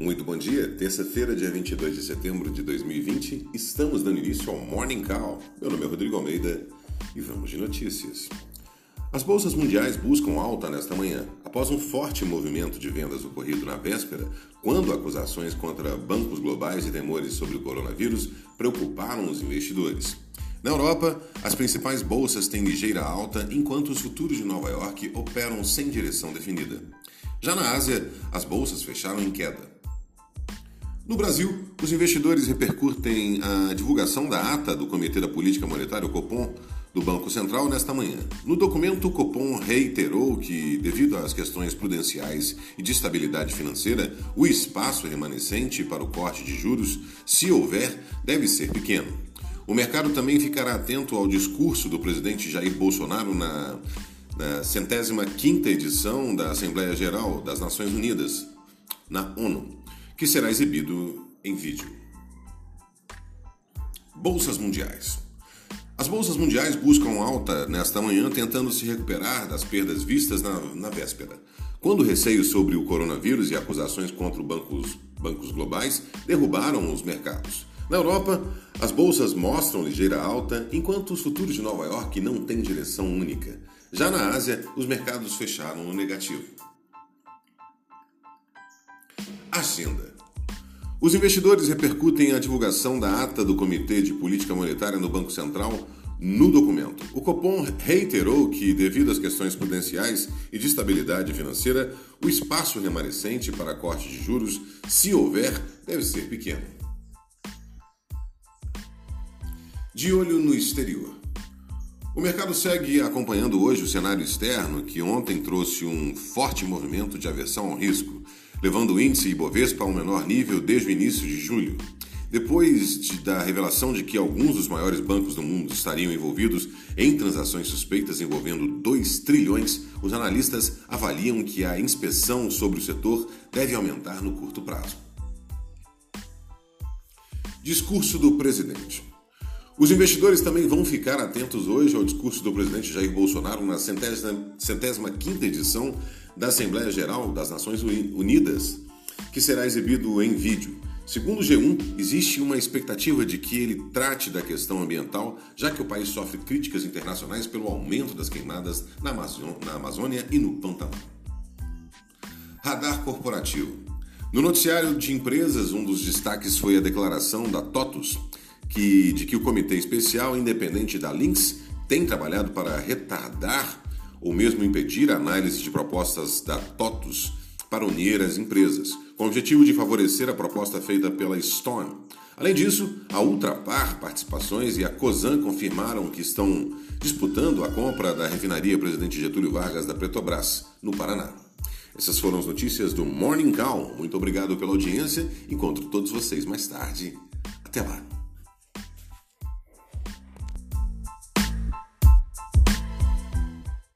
Muito bom dia, terça-feira, dia 22 de setembro de 2020, estamos dando início ao Morning Call. Meu nome é Rodrigo Almeida e vamos de notícias. As bolsas mundiais buscam alta nesta manhã, após um forte movimento de vendas ocorrido na véspera, quando acusações contra bancos globais e temores sobre o coronavírus preocuparam os investidores. Na Europa, as principais bolsas têm ligeira alta, enquanto os futuros de Nova York operam sem direção definida. Já na Ásia, as bolsas fecharam em queda. No Brasil, os investidores repercutem a divulgação da ata do Comitê da Política Monetária, o Copom, do Banco Central nesta manhã. No documento, o Copom reiterou que, devido às questões prudenciais e de estabilidade financeira, o espaço remanescente para o corte de juros, se houver, deve ser pequeno. O mercado também ficará atento ao discurso do presidente Jair Bolsonaro na, na centésima quinta edição da Assembleia Geral das Nações Unidas, na ONU, que será exibido em vídeo. Bolsas Mundiais. As bolsas mundiais buscam alta nesta manhã, tentando se recuperar das perdas vistas na, na véspera, quando receios sobre o coronavírus e acusações contra bancos, bancos globais derrubaram os mercados. Na Europa, as bolsas mostram ligeira alta, enquanto os futuros de Nova York não têm direção única. Já na Ásia, os mercados fecharam no negativo. Agenda. Os investidores repercutem a divulgação da ata do Comitê de Política Monetária no Banco Central no documento. O Copom reiterou que, devido às questões prudenciais e de estabilidade financeira, o espaço remanescente para corte de juros, se houver, deve ser pequeno. De olho no exterior. O mercado segue acompanhando hoje o cenário externo, que ontem trouxe um forte movimento de aversão ao risco levando o índice Ibovespa a um menor nível desde o início de julho. Depois de, da revelação de que alguns dos maiores bancos do mundo estariam envolvidos em transações suspeitas envolvendo 2 trilhões, os analistas avaliam que a inspeção sobre o setor deve aumentar no curto prazo. Discurso do presidente. Os investidores também vão ficar atentos hoje ao discurso do presidente Jair Bolsonaro na centésima, centésima quinta edição da Assembleia Geral das Nações Unidas, que será exibido em vídeo. Segundo o G1, existe uma expectativa de que ele trate da questão ambiental, já que o país sofre críticas internacionais pelo aumento das queimadas na, Amazônia e no Pantanal. Radar corporativo. No noticiário de empresas, um dos destaques foi a declaração da TOTUS, que, de que o Comitê Especial Independente da Lynx tem trabalhado para retardar ou mesmo impedir a análise de propostas da TOTUS para unir as empresas, com o objetivo de favorecer a proposta feita pela Stone. Além disso, a Ultrapar Participações e a COSAN confirmaram que estão disputando a compra da refinaria Presidente Getúlio Vargas da Petrobras, no Paraná. Essas foram as notícias do Morning Call. Muito obrigado pela audiência. Encontro todos vocês mais tarde. Até lá.